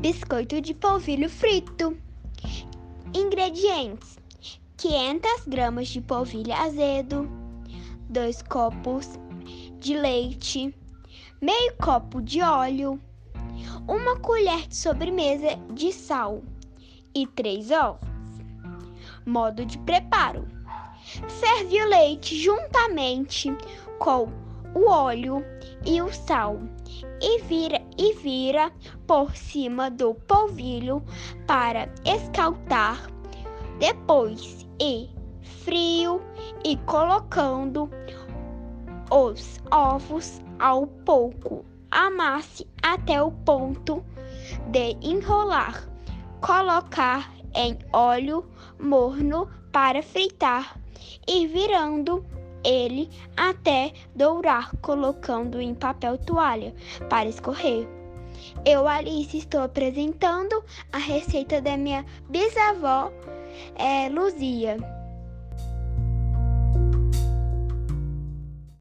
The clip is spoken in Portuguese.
biscoito de polvilho frito. Ingredientes: 500 gramas de polvilho azedo, 2 copos de leite, meio copo de óleo, uma colher de sobremesa de sal. E 3 ovos. Modo de preparo: ferve o leite juntamente com o óleo e o sal e vira e vira por cima do polvilho para escaldar. Depois e frio e colocando os ovos ao pouco. Amasse até o ponto de enrolar. Colocar em óleo morno para fritar e virando ele até dourar, colocando em papel toalha para escorrer. Eu, Alice, estou apresentando a receita da minha bisavó, é, Luzia.